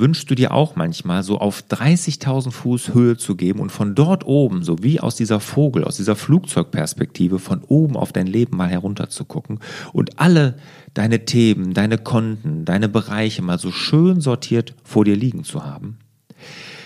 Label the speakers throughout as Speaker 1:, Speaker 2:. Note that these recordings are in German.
Speaker 1: wünschst du dir auch manchmal so auf 30.000 Fuß Höhe zu geben und von dort oben, so wie aus dieser Vogel, aus dieser Flugzeugperspektive, von oben auf dein Leben mal herunter zu gucken und alle deine Themen, deine Konten, deine Bereiche mal so schön sortiert vor dir liegen zu haben?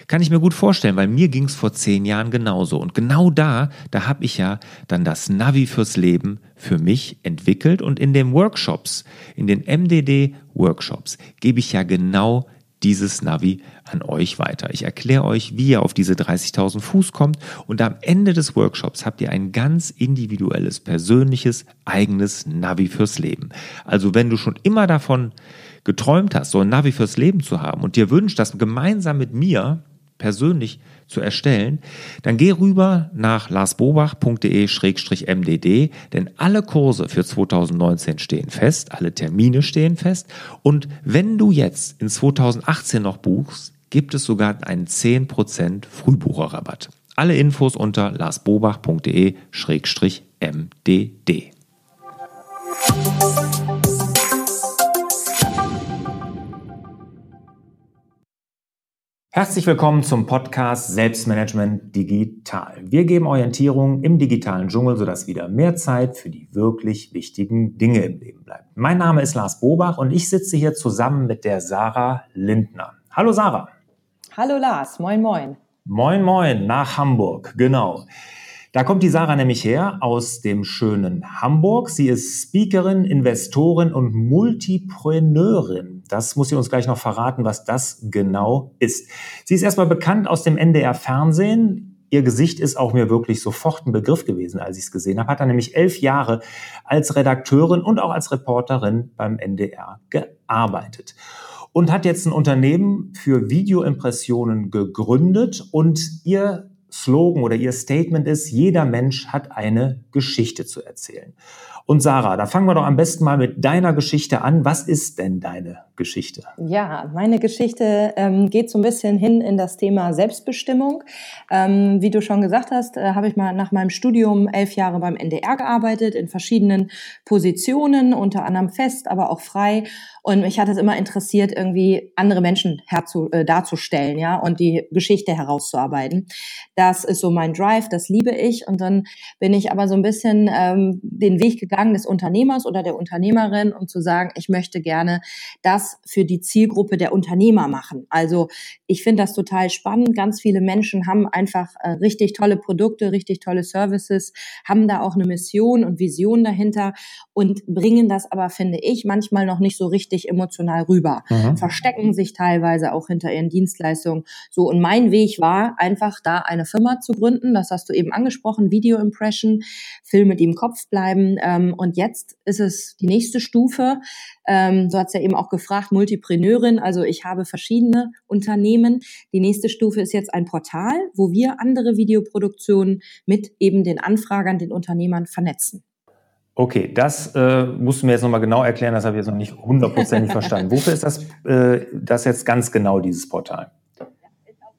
Speaker 1: Kann ich mir gut vorstellen, weil mir ging es vor zehn Jahren genauso. Und genau da, da habe ich ja dann das Navi fürs Leben für mich entwickelt und in den Workshops, in den MDD-Workshops, gebe ich ja genau dieses Navi an euch weiter. Ich erkläre euch, wie ihr auf diese 30.000 Fuß kommt und am Ende des Workshops habt ihr ein ganz individuelles, persönliches, eigenes Navi fürs Leben. Also wenn du schon immer davon geträumt hast, so ein Navi fürs Leben zu haben und dir wünscht, das gemeinsam mit mir persönlich zu erstellen, dann geh rüber nach larsbobach.de-mdd, denn alle Kurse für 2019 stehen fest, alle Termine stehen fest und wenn du jetzt in 2018 noch buchst, gibt es sogar einen 10% Frühbucherrabatt. Alle Infos unter larsbobach.de-mdd. Herzlich willkommen zum Podcast Selbstmanagement Digital. Wir geben Orientierung im digitalen Dschungel, sodass wieder mehr Zeit für die wirklich wichtigen Dinge im Leben bleibt. Mein Name ist Lars Bobach und ich sitze hier zusammen mit der Sarah Lindner. Hallo Sarah.
Speaker 2: Hallo Lars, moin moin.
Speaker 1: Moin moin nach Hamburg, genau. Da kommt die Sarah nämlich her aus dem schönen Hamburg. Sie ist Speakerin, Investorin und Multipreneurin. Das muss sie uns gleich noch verraten, was das genau ist. Sie ist erstmal bekannt aus dem NDR Fernsehen. Ihr Gesicht ist auch mir wirklich sofort ein Begriff gewesen, als ich es gesehen habe. Hat er nämlich elf Jahre als Redakteurin und auch als Reporterin beim NDR gearbeitet und hat jetzt ein Unternehmen für Videoimpressionen gegründet und ihr Slogan oder ihr Statement ist, jeder Mensch hat eine Geschichte zu erzählen. Und Sarah, da fangen wir doch am besten mal mit deiner Geschichte an. Was ist denn deine Geschichte?
Speaker 2: Ja, meine Geschichte ähm, geht so ein bisschen hin in das Thema Selbstbestimmung. Ähm, wie du schon gesagt hast, äh, habe ich mal nach meinem Studium elf Jahre beim NDR gearbeitet, in verschiedenen Positionen, unter anderem fest, aber auch frei. Und mich hat es immer interessiert, irgendwie andere Menschen herzu, äh, darzustellen, ja, und die Geschichte herauszuarbeiten. Das ist so mein Drive, das liebe ich. Und dann bin ich aber so ein bisschen ähm, den Weg gegangen des Unternehmers oder der Unternehmerin, um zu sagen, ich möchte gerne das für die Zielgruppe der Unternehmer machen. Also ich finde das total spannend. Ganz viele Menschen haben einfach äh, richtig tolle Produkte, richtig tolle Services, haben da auch eine Mission und Vision dahinter und bringen das aber, finde ich, manchmal noch nicht so richtig emotional rüber, mhm. verstecken sich teilweise auch hinter ihren Dienstleistungen. So, und mein Weg war einfach da eine Firma zu gründen, das hast du eben angesprochen, Video Impression, Filme, die im Kopf bleiben. Ähm, und jetzt ist es die nächste Stufe, ähm, so hat es ja eben auch gefragt, Multipreneurin, also ich habe verschiedene Unternehmen. Die nächste Stufe ist jetzt ein Portal, wo wir andere Videoproduktionen mit eben den Anfragern, den Unternehmern vernetzen.
Speaker 1: Okay, das äh, musst du mir jetzt nochmal genau erklären, das habe ich jetzt noch nicht hundertprozentig verstanden. Wofür ist das, äh, das jetzt ganz genau, dieses Portal?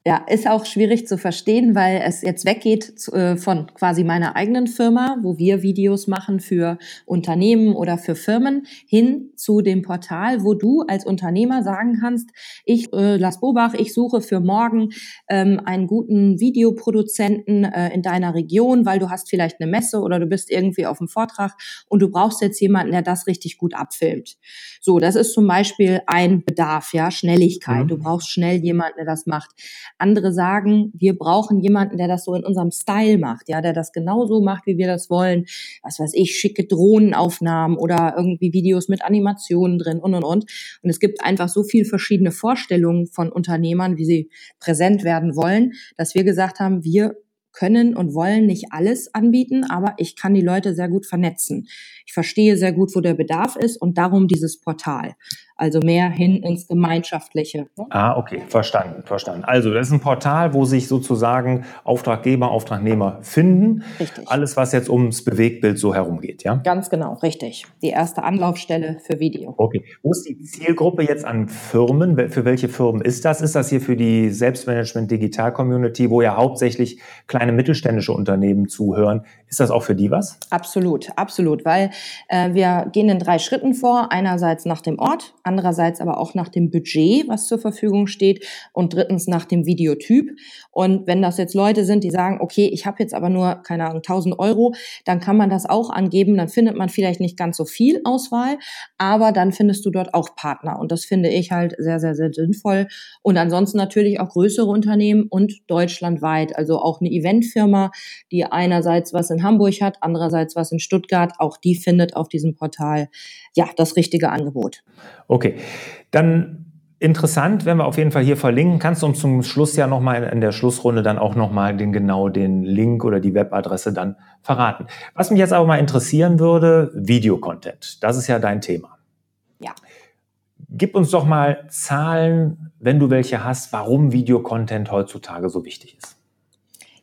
Speaker 2: Ja, ist auch schwierig zu verstehen, weil es jetzt weggeht äh, von quasi meiner eigenen Firma, wo wir Videos machen für Unternehmen oder für Firmen, hin zu dem Portal, wo du als Unternehmer sagen kannst, ich, äh, Lars Bobach, ich suche für morgen ähm, einen guten Videoproduzenten äh, in deiner Region, weil du hast vielleicht eine Messe oder du bist irgendwie auf einem Vortrag und du brauchst jetzt jemanden, der das richtig gut abfilmt. So, das ist zum Beispiel ein Bedarf, ja, Schnelligkeit. Mhm. Du brauchst schnell jemanden, der das macht. Andere sagen, wir brauchen jemanden, der das so in unserem Style macht, ja, der das genauso macht, wie wir das wollen. Was weiß ich, schicke Drohnenaufnahmen oder irgendwie Videos mit Animationen drin und und und. Und es gibt einfach so viel verschiedene Vorstellungen von Unternehmern, wie sie präsent werden wollen, dass wir gesagt haben, wir können und wollen nicht alles anbieten, aber ich kann die Leute sehr gut vernetzen. Ich verstehe sehr gut, wo der Bedarf ist und darum dieses Portal. Also mehr hin ins Gemeinschaftliche.
Speaker 1: Ne? Ah, okay, verstanden, verstanden. Also das ist ein Portal, wo sich sozusagen Auftraggeber, Auftragnehmer finden. Richtig. Alles, was jetzt ums Bewegtbild so herumgeht, ja?
Speaker 2: Ganz genau, richtig. Die erste Anlaufstelle für Video.
Speaker 1: Okay. Wo ist die Zielgruppe jetzt an Firmen? Für welche Firmen ist das? Ist das hier für die Selbstmanagement Digital Community, wo ja hauptsächlich kleine mittelständische Unternehmen zuhören? Ist das auch für die was?
Speaker 2: Absolut, absolut, weil äh, wir gehen in drei Schritten vor. Einerseits nach dem Ort, andererseits aber auch nach dem Budget, was zur Verfügung steht und drittens nach dem Videotyp. Und wenn das jetzt Leute sind, die sagen, okay, ich habe jetzt aber nur, keine Ahnung, 1000 Euro, dann kann man das auch angeben. Dann findet man vielleicht nicht ganz so viel Auswahl, aber dann findest du dort auch Partner. Und das finde ich halt sehr, sehr, sehr sinnvoll. Und ansonsten natürlich auch größere Unternehmen und deutschlandweit. Also auch eine Eventfirma, die einerseits was in Hamburg hat, andererseits was in Stuttgart. Auch die findet auf diesem Portal ja das richtige Angebot.
Speaker 1: Okay, dann Interessant, wenn wir auf jeden Fall hier verlinken. Kannst du uns zum Schluss ja nochmal in der Schlussrunde dann auch nochmal den genau den Link oder die Webadresse dann verraten. Was mich jetzt aber mal interessieren würde, Videocontent. Das ist ja dein Thema.
Speaker 2: Ja.
Speaker 1: Gib uns doch mal Zahlen, wenn du welche hast, warum Videocontent heutzutage so wichtig ist.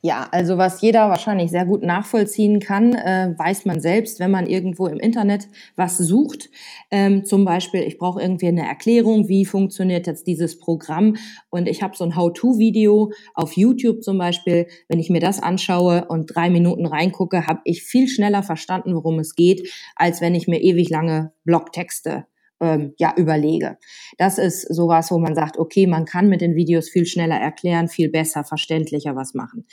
Speaker 2: Ja, also was jeder wahrscheinlich sehr gut nachvollziehen kann, äh, weiß man selbst, wenn man irgendwo im Internet was sucht. Ähm, zum Beispiel, ich brauche irgendwie eine Erklärung, wie funktioniert jetzt dieses Programm. Und ich habe so ein How-to-Video auf YouTube zum Beispiel. Wenn ich mir das anschaue und drei Minuten reingucke, habe ich viel schneller verstanden, worum es geht, als wenn ich mir ewig lange Blogtexte ähm, ja überlege. Das ist sowas, wo man sagt, okay, man kann mit den Videos viel schneller erklären, viel besser, verständlicher was machen.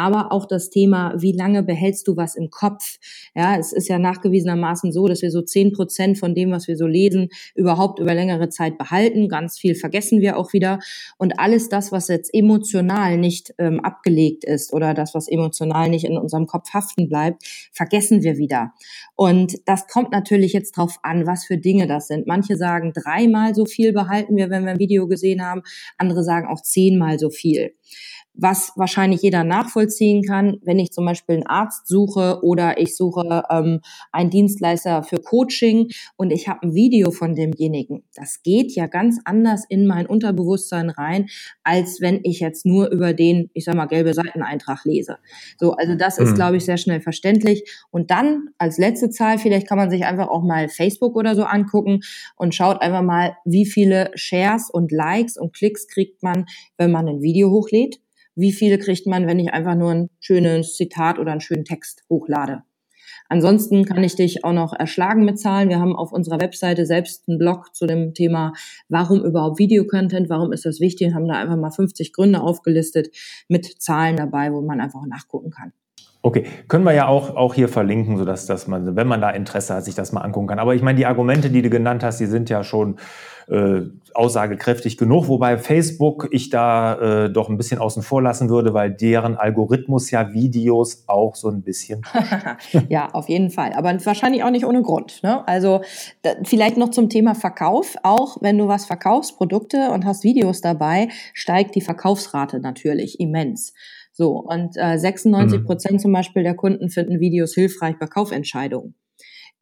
Speaker 2: Aber auch das Thema, wie lange behältst du was im Kopf? Ja, es ist ja nachgewiesenermaßen so, dass wir so zehn Prozent von dem, was wir so lesen, überhaupt über längere Zeit behalten. Ganz viel vergessen wir auch wieder. Und alles das, was jetzt emotional nicht ähm, abgelegt ist oder das, was emotional nicht in unserem Kopf haften bleibt, vergessen wir wieder. Und das kommt natürlich jetzt drauf an, was für Dinge das sind. Manche sagen, dreimal so viel behalten wir, wenn wir ein Video gesehen haben. Andere sagen auch zehnmal so viel was wahrscheinlich jeder nachvollziehen kann, wenn ich zum Beispiel einen Arzt suche oder ich suche ähm, einen Dienstleister für Coaching und ich habe ein Video von demjenigen. Das geht ja ganz anders in mein Unterbewusstsein rein, als wenn ich jetzt nur über den, ich sag mal, gelbe Seiteneintrag lese. So, also das ist, mhm. glaube ich, sehr schnell verständlich. Und dann als letzte Zahl, vielleicht kann man sich einfach auch mal Facebook oder so angucken und schaut einfach mal, wie viele Shares und Likes und Klicks kriegt man, wenn man ein Video hochlädt wie viele kriegt man, wenn ich einfach nur ein schönes Zitat oder einen schönen Text hochlade. Ansonsten kann ich dich auch noch erschlagen mit Zahlen. Wir haben auf unserer Webseite selbst einen Blog zu dem Thema, warum überhaupt Videocontent, warum ist das wichtig und haben da einfach mal 50 Gründe aufgelistet mit Zahlen dabei, wo man einfach nachgucken kann.
Speaker 1: Okay, können wir ja auch, auch hier verlinken, sodass dass man, wenn man da Interesse hat, sich das mal angucken kann. Aber ich meine, die Argumente, die du genannt hast, die sind ja schon äh, aussagekräftig genug, wobei Facebook ich da äh, doch ein bisschen außen vor lassen würde, weil deren Algorithmus ja Videos auch so ein bisschen.
Speaker 2: ja, auf jeden Fall. Aber wahrscheinlich auch nicht ohne Grund. Ne? Also da, vielleicht noch zum Thema Verkauf. Auch wenn du was verkaufst, Produkte und hast Videos dabei, steigt die Verkaufsrate natürlich immens. So, und äh, 96 mhm. Prozent mhm. zum Beispiel der Kunden finden Videos hilfreich bei Kaufentscheidungen.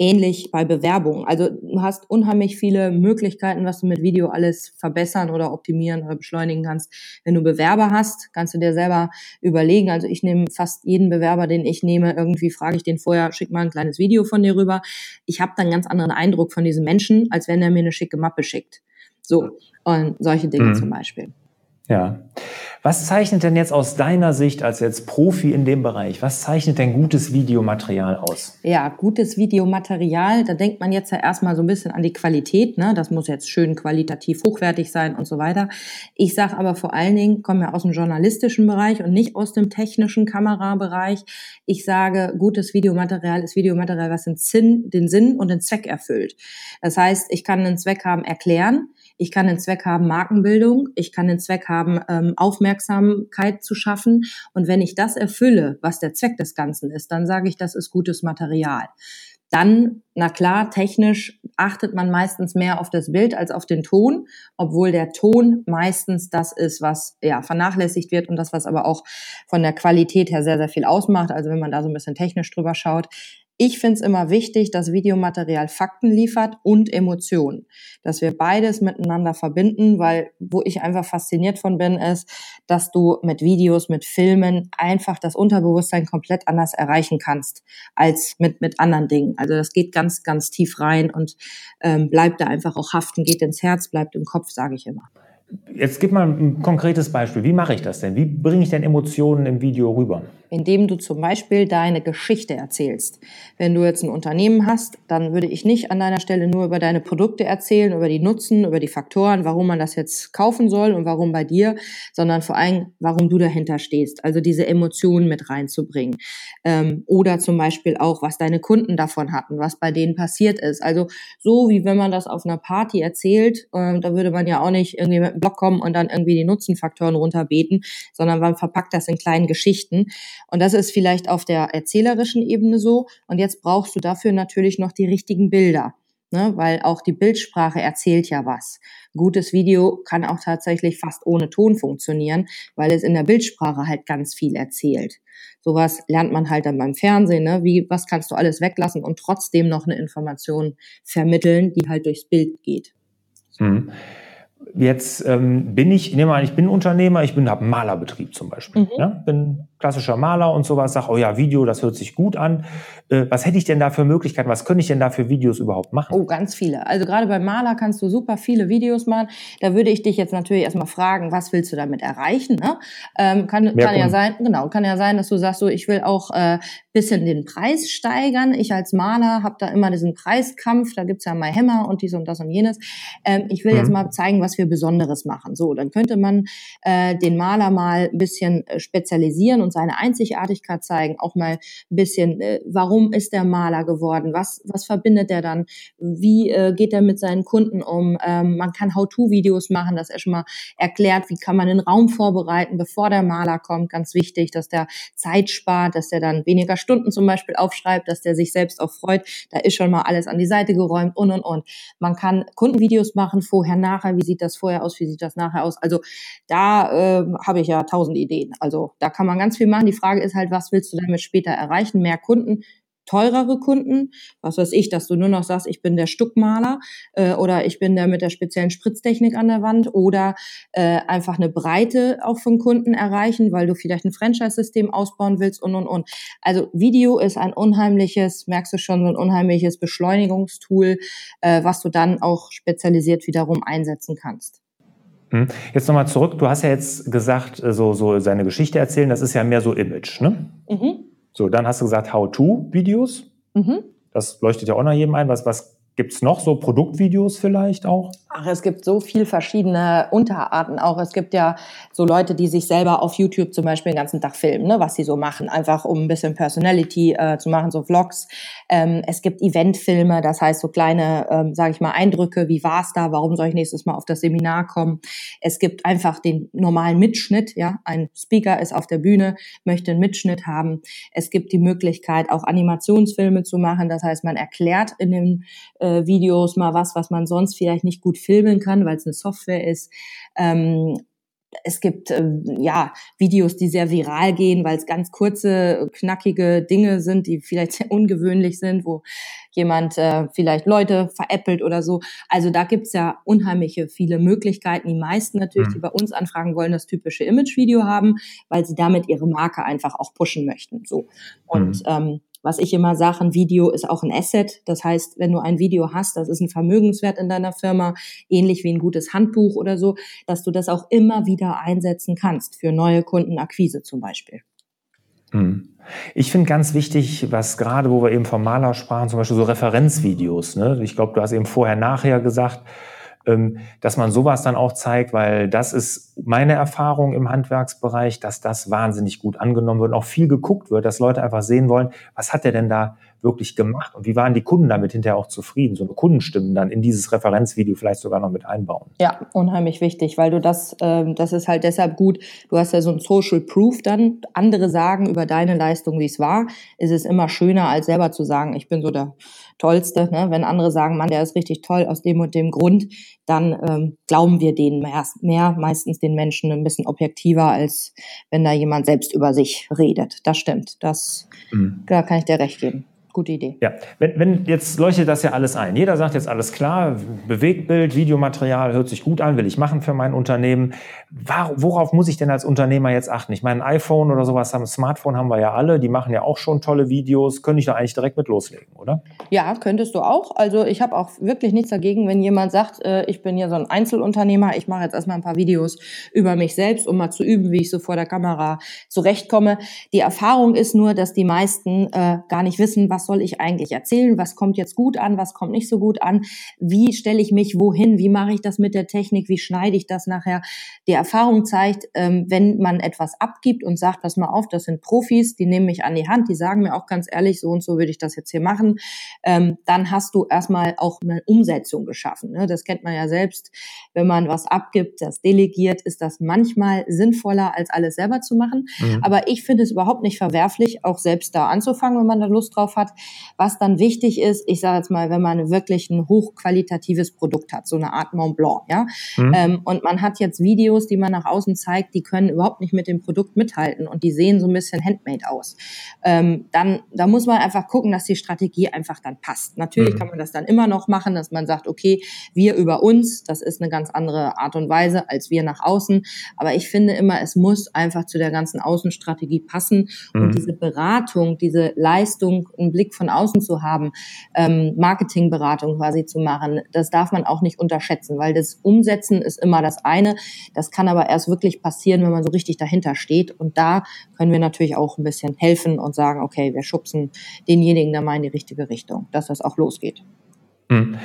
Speaker 2: Ähnlich bei Bewerbungen. Also du hast unheimlich viele Möglichkeiten, was du mit Video alles verbessern oder optimieren oder beschleunigen kannst. Wenn du Bewerber hast, kannst du dir selber überlegen. Also ich nehme fast jeden Bewerber, den ich nehme, irgendwie frage ich den vorher, schick mal ein kleines Video von dir rüber. Ich habe dann einen ganz anderen Eindruck von diesem Menschen, als wenn er mir eine schicke Mappe schickt. So, und solche Dinge mhm. zum Beispiel.
Speaker 1: Ja. Was zeichnet denn jetzt aus deiner Sicht als jetzt Profi in dem Bereich, was zeichnet denn gutes Videomaterial aus?
Speaker 2: Ja, gutes Videomaterial, da denkt man jetzt ja erstmal so ein bisschen an die Qualität, ne? Das muss jetzt schön qualitativ hochwertig sein und so weiter. Ich sage aber vor allen Dingen, komme ja aus dem journalistischen Bereich und nicht aus dem technischen Kamerabereich. Ich sage, gutes Videomaterial ist Videomaterial, was den Sinn, den Sinn und den Zweck erfüllt. Das heißt, ich kann einen Zweck haben, erklären, ich kann den Zweck haben, Markenbildung. Ich kann den Zweck haben, ähm, Aufmerksamkeit zu schaffen. Und wenn ich das erfülle, was der Zweck des Ganzen ist, dann sage ich, das ist gutes Material. Dann, na klar, technisch achtet man meistens mehr auf das Bild als auf den Ton, obwohl der Ton meistens das ist, was ja vernachlässigt wird und das, was aber auch von der Qualität her sehr, sehr viel ausmacht. Also wenn man da so ein bisschen technisch drüber schaut, ich finde es immer wichtig, dass Videomaterial Fakten liefert und Emotionen. Dass wir beides miteinander verbinden, weil wo ich einfach fasziniert von bin, ist, dass du mit Videos, mit Filmen einfach das Unterbewusstsein komplett anders erreichen kannst als mit, mit anderen Dingen. Also das geht ganz, ganz tief rein und ähm, bleibt da einfach auch haften, geht ins Herz, bleibt im Kopf, sage ich immer.
Speaker 1: Jetzt gib mal ein konkretes Beispiel. Wie mache ich das denn? Wie bringe ich denn Emotionen im Video rüber?
Speaker 2: indem du zum Beispiel deine Geschichte erzählst. Wenn du jetzt ein Unternehmen hast, dann würde ich nicht an deiner Stelle nur über deine Produkte erzählen, über die Nutzen, über die Faktoren, warum man das jetzt kaufen soll und warum bei dir, sondern vor allem, warum du dahinter stehst. Also diese Emotionen mit reinzubringen. Ähm, oder zum Beispiel auch, was deine Kunden davon hatten, was bei denen passiert ist. Also so wie wenn man das auf einer Party erzählt, äh, da würde man ja auch nicht irgendwie mit Blog kommen und dann irgendwie die Nutzenfaktoren runterbeten, sondern man verpackt das in kleinen Geschichten. Und das ist vielleicht auf der erzählerischen Ebene so. Und jetzt brauchst du dafür natürlich noch die richtigen Bilder. Ne, weil auch die Bildsprache erzählt ja was. Gutes Video kann auch tatsächlich fast ohne Ton funktionieren, weil es in der Bildsprache halt ganz viel erzählt. Sowas lernt man halt dann beim Fernsehen, ne? Wie, was kannst du alles weglassen und trotzdem noch eine Information vermitteln, die halt durchs Bild geht.
Speaker 1: Mhm. Jetzt ähm, bin ich, nehme an, ich bin Unternehmer, ich bin habe Malerbetrieb zum Beispiel. Mhm. Ja? Bin klassischer Maler und sowas, sag, oh ja, Video, das hört sich gut an. Äh, was hätte ich denn da für Möglichkeiten? Was könnte ich denn da für Videos überhaupt machen?
Speaker 2: Oh, ganz viele. Also gerade beim Maler kannst du super viele Videos machen. Da würde ich dich jetzt natürlich erstmal fragen, was willst du damit erreichen? Ne? Ähm, kann kann ja sein, genau, kann ja sein, dass du sagst, so, ich will auch äh, bisschen den Preis steigern. Ich als Maler habe da immer diesen Preiskampf, da gibt's ja mal Hämmer und dies und das und jenes. Ähm, ich will mhm. jetzt mal zeigen, was wir Besonderes machen. So, dann könnte man äh, den Maler mal ein bisschen äh, spezialisieren und seine Einzigartigkeit zeigen, auch mal ein bisschen, äh, warum ist der Maler geworden, was, was verbindet er dann, wie äh, geht er mit seinen Kunden um. Ähm, man kann How-To-Videos machen, dass er schon mal erklärt, wie kann man den Raum vorbereiten, bevor der Maler kommt. Ganz wichtig, dass der Zeit spart, dass er dann weniger Stunden zum Beispiel aufschreibt, dass der sich selbst auch freut. Da ist schon mal alles an die Seite geräumt und und und. Man kann Kundenvideos machen, vorher, nachher, wie sieht das vorher aus, wie sieht das nachher aus. Also da äh, habe ich ja tausend Ideen. Also da kann man ganz viel machen. Die Frage ist halt, was willst du damit später erreichen? Mehr Kunden, teurere Kunden, was weiß ich, dass du nur noch sagst, ich bin der Stuckmaler äh, oder ich bin der mit der speziellen Spritztechnik an der Wand oder äh, einfach eine Breite auch von Kunden erreichen, weil du vielleicht ein Franchise-System ausbauen willst und und und. Also Video ist ein unheimliches, merkst du schon, so ein unheimliches Beschleunigungstool, äh, was du dann auch spezialisiert wiederum einsetzen kannst.
Speaker 1: Hm. Jetzt nochmal zurück. Du hast ja jetzt gesagt, äh, so, so seine Geschichte erzählen, das ist ja mehr so Image, ne? Mhm. So, dann hast du gesagt How-to-Videos. Mhm. Das leuchtet ja auch noch jedem ein. Was, was Gibt es noch so Produktvideos vielleicht auch?
Speaker 2: Ach, es gibt so viel verschiedene Unterarten auch. Es gibt ja so Leute, die sich selber auf YouTube zum Beispiel den ganzen Tag filmen, ne, was sie so machen, einfach um ein bisschen Personality äh, zu machen, so Vlogs. Ähm, es gibt Eventfilme, das heißt so kleine, ähm, sage ich mal, Eindrücke, wie war's da, warum soll ich nächstes Mal auf das Seminar kommen. Es gibt einfach den normalen Mitschnitt, ja, ein Speaker ist auf der Bühne, möchte einen Mitschnitt haben. Es gibt die Möglichkeit, auch Animationsfilme zu machen, das heißt, man erklärt in dem äh, äh, Videos, mal was, was man sonst vielleicht nicht gut filmen kann, weil es eine Software ist. Ähm, es gibt äh, ja Videos, die sehr viral gehen, weil es ganz kurze, knackige Dinge sind, die vielleicht sehr ungewöhnlich sind, wo jemand äh, vielleicht Leute veräppelt oder so. Also da gibt's ja unheimliche viele Möglichkeiten. Die meisten natürlich, die mhm. bei uns anfragen wollen, das typische Image-Video haben, weil sie damit ihre Marke einfach auch pushen möchten. So und mhm. ähm, was ich immer sage, ein Video ist auch ein Asset. Das heißt, wenn du ein Video hast, das ist ein Vermögenswert in deiner Firma, ähnlich wie ein gutes Handbuch oder so, dass du das auch immer wieder einsetzen kannst für neue Kundenakquise zum Beispiel.
Speaker 1: Hm. Ich finde ganz wichtig, was gerade, wo wir eben vom Maler sprachen, zum Beispiel so Referenzvideos. Ne? Ich glaube, du hast eben vorher, nachher gesagt, dass man sowas dann auch zeigt, weil das ist meine Erfahrung im Handwerksbereich, dass das wahnsinnig gut angenommen wird und auch viel geguckt wird, dass Leute einfach sehen wollen, was hat der denn da wirklich gemacht und wie waren die Kunden damit hinterher auch zufrieden, so eine Kundenstimmen dann in dieses Referenzvideo vielleicht sogar noch mit einbauen.
Speaker 2: Ja, unheimlich wichtig, weil du das, äh, das ist halt deshalb gut, du hast ja so ein Social Proof dann, andere sagen über deine Leistung, wie es war, ist es immer schöner, als selber zu sagen, ich bin so der Tollste, ne? wenn andere sagen, Mann, der ist richtig toll aus dem und dem Grund, dann ähm, glauben wir denen mehr, mehr, meistens den Menschen ein bisschen objektiver, als wenn da jemand selbst über sich redet. Das stimmt, das, mhm. da kann ich dir recht geben. Gute Idee.
Speaker 1: Ja, wenn, wenn jetzt leuchtet das ja alles ein. Jeder sagt jetzt alles klar, Bewegtbild, Videomaterial hört sich gut an, will ich machen für mein Unternehmen. Worauf muss ich denn als Unternehmer jetzt achten? Ich meine, ein iPhone oder sowas haben, Smartphone haben wir ja alle, die machen ja auch schon tolle Videos. Könnte ich da eigentlich direkt mit loslegen, oder?
Speaker 2: Ja, könntest du auch. Also ich habe auch wirklich nichts dagegen, wenn jemand sagt, äh, ich bin hier so ein Einzelunternehmer, ich mache jetzt erstmal ein paar Videos über mich selbst, um mal zu üben, wie ich so vor der Kamera zurechtkomme. Die Erfahrung ist nur, dass die meisten äh, gar nicht wissen, was soll ich eigentlich erzählen, was kommt jetzt gut an, was kommt nicht so gut an, wie stelle ich mich wohin, wie mache ich das mit der Technik, wie schneide ich das nachher. Die Erfahrung zeigt, ähm, wenn man etwas abgibt und sagt, pass mal auf, das sind Profis, die nehmen mich an die Hand, die sagen mir auch ganz ehrlich, so und so würde ich das jetzt hier machen, ähm, dann hast du erstmal auch eine Umsetzung geschaffen. Ne? Das kennt man ja selbst, wenn man was abgibt, das delegiert, ist das manchmal sinnvoller, als alles selber zu machen. Mhm. Aber ich finde es überhaupt nicht verwerflich, auch selbst da anzufangen, wenn man da Lust drauf hat. Was dann wichtig ist, ich sage jetzt mal, wenn man wirklich ein hochqualitatives Produkt hat, so eine Art Mont Blanc, ja, mhm. ähm, und man hat jetzt Videos, die man nach außen zeigt, die können überhaupt nicht mit dem Produkt mithalten und die sehen so ein bisschen handmade aus. Ähm, dann, da muss man einfach gucken, dass die Strategie einfach dann passt. Natürlich mhm. kann man das dann immer noch machen, dass man sagt, okay, wir über uns, das ist eine ganz andere Art und Weise als wir nach außen. Aber ich finde immer, es muss einfach zu der ganzen Außenstrategie passen mhm. und diese Beratung, diese Leistung, einen Blick von außen zu haben, ähm, Marketingberatung quasi zu machen, das darf man auch nicht unterschätzen, weil das Umsetzen ist immer das eine. Das kann aber erst wirklich passieren, wenn man so richtig dahinter steht. Und da können wir natürlich auch ein bisschen helfen und sagen, okay, wir schubsen denjenigen da mal in die richtige Richtung, dass das auch losgeht.
Speaker 1: Mhm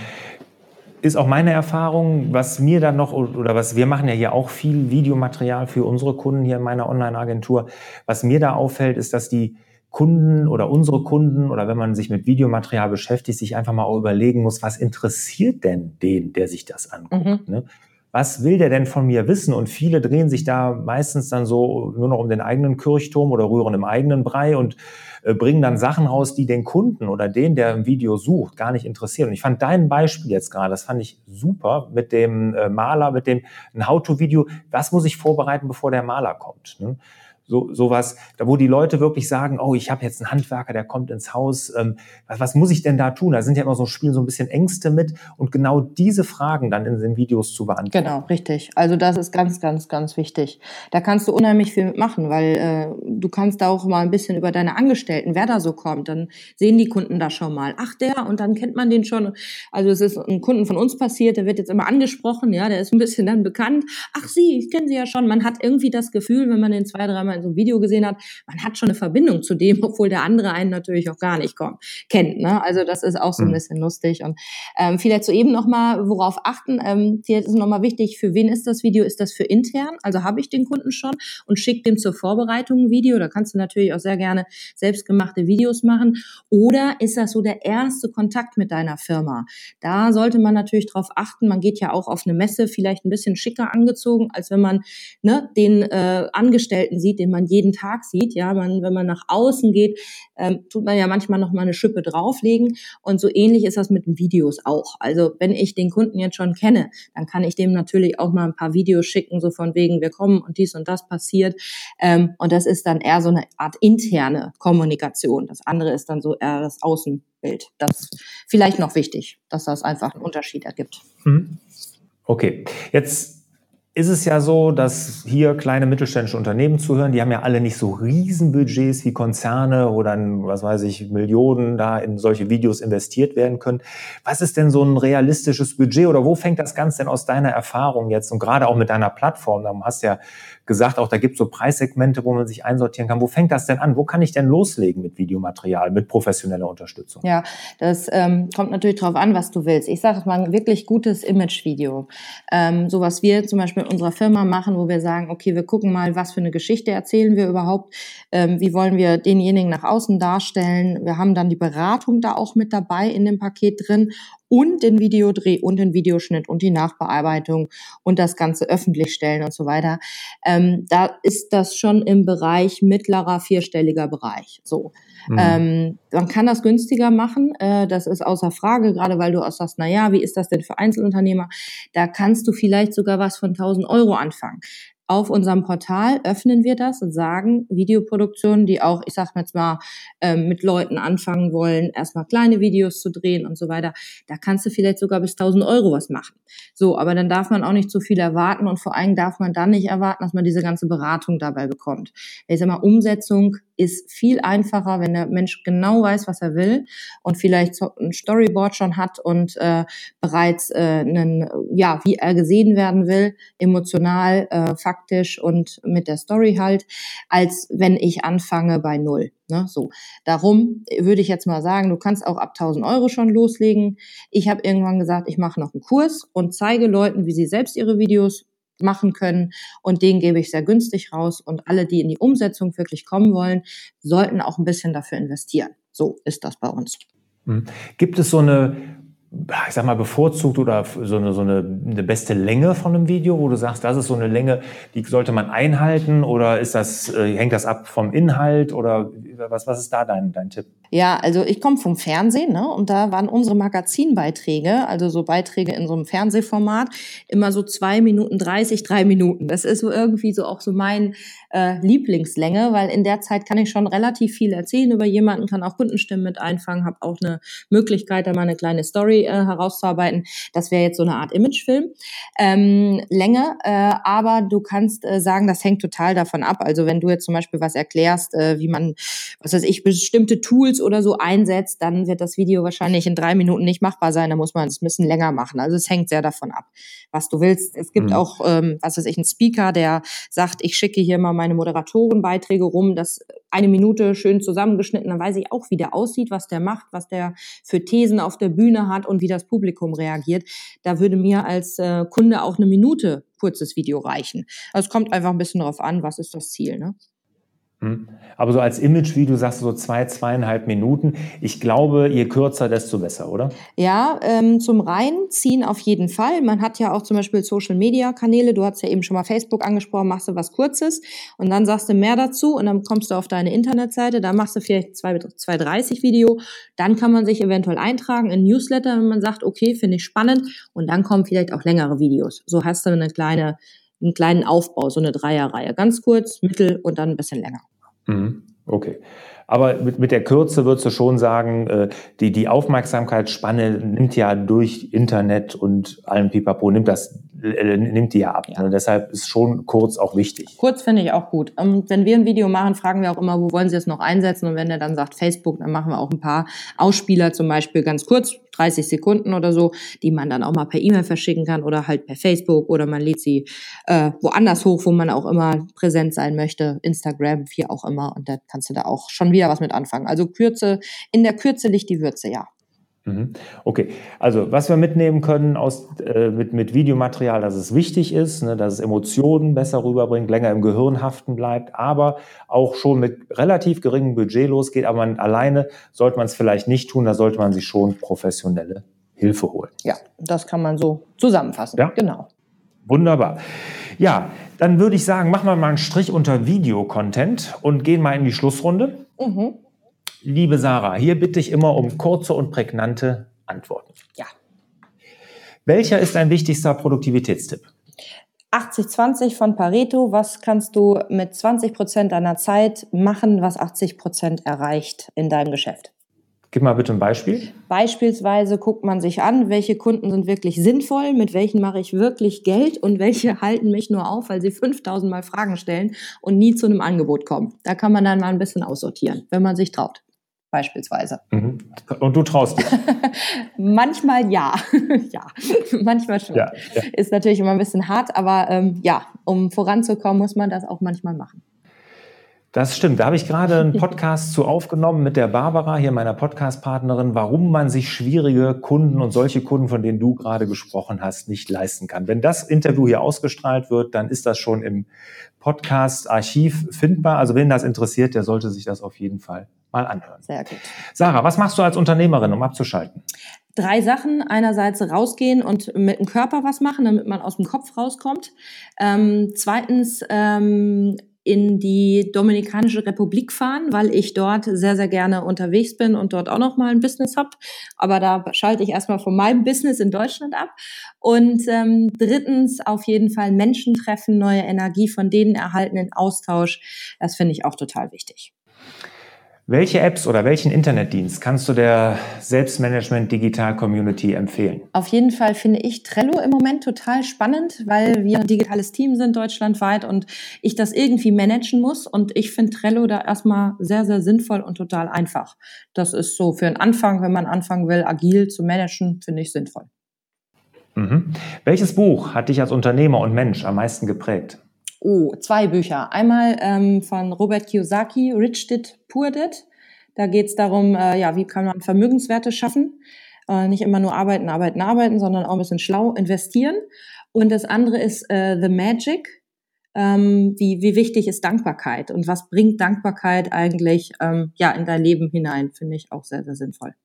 Speaker 1: ist auch meine Erfahrung, was mir dann noch, oder was wir machen ja hier auch viel Videomaterial für unsere Kunden hier in meiner Online-Agentur. Was mir da auffällt, ist, dass die Kunden oder unsere Kunden oder wenn man sich mit Videomaterial beschäftigt, sich einfach mal auch überlegen muss, was interessiert denn den, der sich das anguckt? Mhm. Ne? Was will der denn von mir wissen? Und viele drehen sich da meistens dann so nur noch um den eigenen Kirchturm oder rühren im eigenen Brei und äh, bringen dann Sachen raus, die den Kunden oder den, der ein Video sucht, gar nicht interessieren. Und ich fand dein Beispiel jetzt gerade, das fand ich super mit dem äh, Maler, mit dem ein How-to-Video. Was muss ich vorbereiten, bevor der Maler kommt? Ne? So sowas, da wo die Leute wirklich sagen, oh, ich habe jetzt einen Handwerker, der kommt ins Haus, ähm, was, was muss ich denn da tun? Da sind ja immer so spielen so ein bisschen Ängste mit und genau diese Fragen dann in den Videos zu beantworten.
Speaker 2: Genau, richtig. Also das ist ganz, ganz, ganz wichtig. Da kannst du unheimlich viel mitmachen, weil äh, du kannst da auch mal ein bisschen über deine Angestellten, wer da so kommt, dann sehen die Kunden da schon mal, ach der und dann kennt man den schon. Also es ist ein Kunden von uns passiert, der wird jetzt immer angesprochen, ja, der ist ein bisschen dann bekannt. Ach Sie, ich kenne Sie ja schon. Man hat irgendwie das Gefühl, wenn man den zwei, dreimal mal in so einem Video gesehen hat, man hat schon eine Verbindung zu dem, obwohl der andere einen natürlich auch gar nicht kommt, kennt. Ne? Also das ist auch so ein mhm. bisschen lustig. Und ähm, vielleicht soeben nochmal, worauf achten, ähm, hier ist nochmal wichtig, für wen ist das Video? Ist das für intern? Also habe ich den Kunden schon und schicke dem zur Vorbereitung ein Video. Da kannst du natürlich auch sehr gerne selbstgemachte Videos machen. Oder ist das so der erste Kontakt mit deiner Firma? Da sollte man natürlich darauf achten. Man geht ja auch auf eine Messe vielleicht ein bisschen schicker angezogen, als wenn man ne, den äh, Angestellten sieht, den man jeden Tag sieht. Ja, man, wenn man nach außen geht, ähm, tut man ja manchmal noch mal eine Schippe drauflegen. Und so ähnlich ist das mit den Videos auch. Also wenn ich den Kunden jetzt schon kenne, dann kann ich dem natürlich auch mal ein paar Videos schicken, so von wegen, wir kommen und dies und das passiert. Ähm, und das ist dann eher so eine Art interne Kommunikation. Das andere ist dann so eher das Außenbild. Das ist vielleicht noch wichtig, dass das einfach einen Unterschied ergibt. Mhm.
Speaker 1: Okay, jetzt ist es ja so, dass hier kleine mittelständische Unternehmen zuhören, die haben ja alle nicht so Riesenbudgets wie Konzerne oder was weiß ich, Millionen da in solche Videos investiert werden können. Was ist denn so ein realistisches Budget oder wo fängt das Ganze denn aus deiner Erfahrung jetzt und gerade auch mit deiner Plattform, da hast du ja gesagt, auch da gibt es so Preissegmente, wo man sich einsortieren kann. Wo fängt das denn an? Wo kann ich denn loslegen mit Videomaterial, mit professioneller Unterstützung?
Speaker 2: Ja, das ähm, kommt natürlich darauf an, was du willst. Ich sage mal, ein wirklich gutes Image-Video. Ähm, so was wir zum Beispiel in unserer Firma machen, wo wir sagen, okay, wir gucken mal, was für eine Geschichte erzählen wir überhaupt, ähm, wie wollen wir denjenigen nach außen darstellen. Wir haben dann die Beratung da auch mit dabei in dem Paket drin und den Videodreh und den Videoschnitt und die Nachbearbeitung und das Ganze öffentlich stellen und so weiter. Ähm, da ist das schon im Bereich mittlerer vierstelliger Bereich. So. Mhm. Ähm, man kann das günstiger machen, äh, das ist außer Frage, gerade weil du auch sagst, na ja, wie ist das denn für Einzelunternehmer? Da kannst du vielleicht sogar was von 1000 Euro anfangen auf unserem Portal öffnen wir das und sagen, Videoproduktionen, die auch, ich sag jetzt mal, ähm, mit Leuten anfangen wollen, erstmal kleine Videos zu drehen und so weiter, da kannst du vielleicht sogar bis 1000 Euro was machen. So, aber dann darf man auch nicht zu viel erwarten und vor allem darf man dann nicht erwarten, dass man diese ganze Beratung dabei bekommt. Ich sag mal, Umsetzung ist viel einfacher, wenn der Mensch genau weiß, was er will und vielleicht ein Storyboard schon hat und äh, bereits äh, einen, ja, wie er gesehen werden will, emotional, äh, faktisch und mit der Story halt, als wenn ich anfange bei Null. Ne? So, darum würde ich jetzt mal sagen, du kannst auch ab 1000 Euro schon loslegen. Ich habe irgendwann gesagt, ich mache noch einen Kurs und zeige Leuten, wie sie selbst ihre Videos machen können. Und den gebe ich sehr günstig raus. Und alle, die in die Umsetzung wirklich kommen wollen, sollten auch ein bisschen dafür investieren. So ist das bei uns.
Speaker 1: Hm. Gibt es so eine ich sag mal, bevorzugt oder so eine, so eine, eine beste Länge von einem Video, wo du sagst, das ist so eine Länge, die sollte man einhalten oder ist das, äh, hängt das ab vom Inhalt oder was, was ist da dein, dein Tipp?
Speaker 2: Ja, also ich komme vom Fernsehen ne, und da waren unsere Magazinbeiträge, also so Beiträge in so einem Fernsehformat, immer so zwei Minuten dreißig, drei Minuten. Das ist so irgendwie so auch so mein äh, Lieblingslänge, weil in der Zeit kann ich schon relativ viel erzählen über jemanden, kann auch Kundenstimmen mit einfangen, habe auch eine Möglichkeit, da mal eine kleine Story äh, herauszuarbeiten. Das wäre jetzt so eine Art Imagefilm. Ähm, Länge, äh, aber du kannst äh, sagen, das hängt total davon ab. Also wenn du jetzt zum Beispiel was erklärst, äh, wie man, was weiß ich, bestimmte Tools oder so einsetzt, dann wird das Video wahrscheinlich in drei Minuten nicht machbar sein. Da muss man es ein bisschen länger machen. Also es hängt sehr davon ab, was du willst. Es gibt mhm. auch, ähm, was weiß ich, einen Speaker, der sagt, ich schicke hier mal meine Moderatorenbeiträge rum, das eine Minute schön zusammengeschnitten, dann weiß ich auch, wie der aussieht, was der macht, was der für Thesen auf der Bühne hat und wie das Publikum reagiert. Da würde mir als äh, Kunde auch eine Minute kurzes Video reichen. Also es kommt einfach ein bisschen darauf an, was ist das Ziel. Ne?
Speaker 1: Hm. Aber so als Image-Video sagst du so zwei, zweieinhalb Minuten. Ich glaube, je kürzer, desto besser, oder?
Speaker 2: Ja, ähm, zum Reinziehen auf jeden Fall. Man hat ja auch zum Beispiel Social-Media-Kanäle. Du hast ja eben schon mal Facebook angesprochen, machst du was Kurzes und dann sagst du mehr dazu und dann kommst du auf deine Internetseite, da machst du vielleicht zwei, 230 Video. Dann kann man sich eventuell eintragen in Newsletter, wenn man sagt, okay, finde ich spannend und dann kommen vielleicht auch längere Videos. So hast du eine kleine einen kleinen Aufbau, so eine Dreierreihe. Ganz kurz, mittel und dann ein bisschen länger.
Speaker 1: Mhm. Okay. Aber mit, mit der Kürze würdest du schon sagen, äh, die, die Aufmerksamkeitsspanne nimmt ja durch Internet und allen Pipapo, nimmt das, äh, nimmt die ja ab. Ja. Und deshalb ist schon kurz auch wichtig.
Speaker 2: Kurz finde ich auch gut. Und ähm, wenn wir ein Video machen, fragen wir auch immer, wo wollen Sie es noch einsetzen? Und wenn er dann sagt Facebook, dann machen wir auch ein paar Ausspieler zum Beispiel ganz kurz, 30 Sekunden oder so, die man dann auch mal per E-Mail verschicken kann oder halt per Facebook oder man lädt sie äh, woanders hoch, wo man auch immer präsent sein möchte, Instagram, wie auch immer. Und da kannst du da auch schon wieder was mit anfangen. Also Kürze, in der Kürze liegt die Würze, ja.
Speaker 1: Mhm. Okay, also was wir mitnehmen können aus, äh, mit, mit Videomaterial, dass es wichtig ist, ne, dass es Emotionen besser rüberbringt, länger im Gehirn haften bleibt, aber auch schon mit relativ geringem Budget losgeht. Aber man, alleine sollte man es vielleicht nicht tun, da sollte man sich schon professionelle Hilfe holen.
Speaker 2: Ja, das kann man so zusammenfassen.
Speaker 1: Ja? Genau. Wunderbar. Ja, dann würde ich sagen, machen wir mal einen Strich unter Videocontent und gehen mal in die Schlussrunde. Mhm. Liebe Sarah, hier bitte ich immer um kurze und prägnante Antworten.
Speaker 2: Ja.
Speaker 1: Welcher ist dein wichtigster Produktivitätstipp?
Speaker 2: 80-20 von Pareto. Was kannst du mit 20 Prozent deiner Zeit machen, was 80 Prozent erreicht in deinem Geschäft?
Speaker 1: Gib mal bitte ein Beispiel.
Speaker 2: Beispielsweise guckt man sich an, welche Kunden sind wirklich sinnvoll, mit welchen mache ich wirklich Geld und welche halten mich nur auf, weil sie 5000 Mal Fragen stellen und nie zu einem Angebot kommen. Da kann man dann mal ein bisschen aussortieren, wenn man sich traut. Beispielsweise.
Speaker 1: Mhm. Und du traust dir?
Speaker 2: manchmal ja. ja, manchmal schon. Ja, ja. Ist natürlich immer ein bisschen hart, aber ähm, ja, um voranzukommen, muss man das auch manchmal machen.
Speaker 1: Das stimmt. Da habe ich gerade einen Podcast zu aufgenommen mit der Barbara, hier meiner Podcast-Partnerin, warum man sich schwierige Kunden und solche Kunden, von denen du gerade gesprochen hast, nicht leisten kann. Wenn das Interview hier ausgestrahlt wird, dann ist das schon im Podcast-Archiv findbar. Also wenn das interessiert, der sollte sich das auf jeden Fall mal anhören.
Speaker 2: Sehr gut.
Speaker 1: Sarah, was machst du als Unternehmerin, um abzuschalten?
Speaker 2: drei Sachen. Einerseits rausgehen und mit dem Körper was machen, damit man aus dem Kopf rauskommt. Ähm, zweitens ähm, in die Dominikanische Republik fahren, weil ich dort sehr, sehr gerne unterwegs bin und dort auch noch mal ein Business habe. Aber da schalte ich erstmal von meinem Business in Deutschland ab. Und ähm, drittens auf jeden Fall Menschen treffen, neue Energie von denen erhalten, in Austausch. Das finde ich auch total wichtig.
Speaker 1: Welche Apps oder welchen Internetdienst kannst du der Selbstmanagement Digital Community empfehlen?
Speaker 2: Auf jeden Fall finde ich Trello im Moment total spannend, weil wir ein digitales Team sind deutschlandweit und ich das irgendwie managen muss. Und ich finde Trello da erstmal sehr, sehr sinnvoll und total einfach. Das ist so für einen Anfang, wenn man anfangen will, agil zu managen, finde ich sinnvoll.
Speaker 1: Mhm. Welches Buch hat dich als Unternehmer und Mensch am meisten geprägt?
Speaker 2: Oh, zwei Bücher. Einmal ähm, von Robert Kiyosaki, Rich Did, Poor Did. Da geht es darum, äh, ja, wie kann man Vermögenswerte schaffen. Äh, nicht immer nur arbeiten, arbeiten, arbeiten, sondern auch ein bisschen schlau investieren. Und das andere ist äh, The Magic. Ähm, wie, wie wichtig ist Dankbarkeit und was bringt Dankbarkeit eigentlich ähm, ja in dein Leben hinein, finde ich auch sehr, sehr sinnvoll.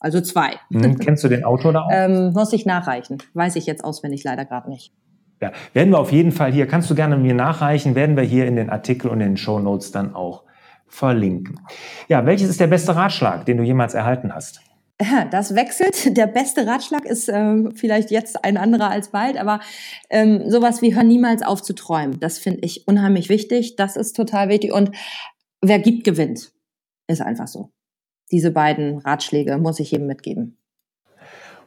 Speaker 2: Also zwei.
Speaker 1: Mhm. Kennst du den Autor da auch?
Speaker 2: ähm, muss ich nachreichen. Weiß ich jetzt auswendig leider gerade nicht.
Speaker 1: Ja, werden wir auf jeden Fall hier, kannst du gerne mir nachreichen, werden wir hier in den Artikel und in den Show Notes dann auch verlinken. Ja, welches ist der beste Ratschlag, den du jemals erhalten hast?
Speaker 2: Das wechselt. Der beste Ratschlag ist ähm, vielleicht jetzt ein anderer als bald, aber ähm, sowas wie hör niemals auf zu träumen. Das finde ich unheimlich wichtig. Das ist total wichtig. Und wer gibt, gewinnt. Ist einfach so. Diese beiden Ratschläge muss ich jedem mitgeben.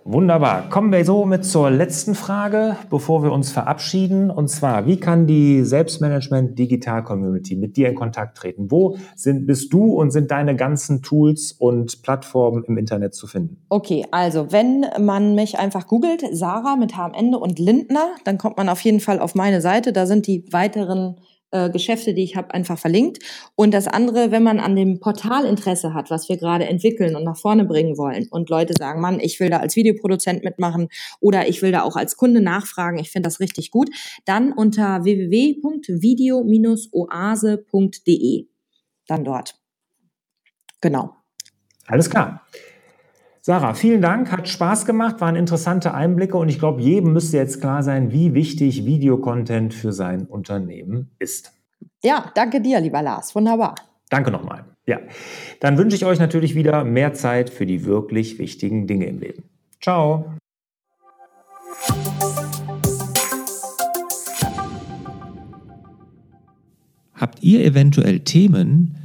Speaker 1: Wunderbar. Kommen wir somit zur letzten Frage, bevor wir uns verabschieden. Und zwar, wie kann die Selbstmanagement Digital Community mit dir in Kontakt treten? Wo sind, bist du und sind deine ganzen Tools und Plattformen im Internet zu finden?
Speaker 2: Okay, also wenn man mich einfach googelt, Sarah mit H am Ende und Lindner, dann kommt man auf jeden Fall auf meine Seite. Da sind die weiteren äh, Geschäfte, die ich habe, einfach verlinkt. Und das andere, wenn man an dem Portal Interesse hat, was wir gerade entwickeln und nach vorne bringen wollen und Leute sagen, Mann, ich will da als Videoproduzent mitmachen oder ich will da auch als Kunde nachfragen, ich finde das richtig gut, dann unter www.video-oase.de. Dann dort. Genau.
Speaker 1: Alles klar. Sarah, vielen Dank, hat Spaß gemacht, waren interessante Einblicke und ich glaube, jedem müsste jetzt klar sein, wie wichtig Videocontent für sein Unternehmen ist.
Speaker 2: Ja, danke dir, lieber Lars. Wunderbar.
Speaker 1: Danke nochmal. Ja, dann wünsche ich euch natürlich wieder mehr Zeit für die wirklich wichtigen Dinge im Leben. Ciao. Habt ihr eventuell Themen,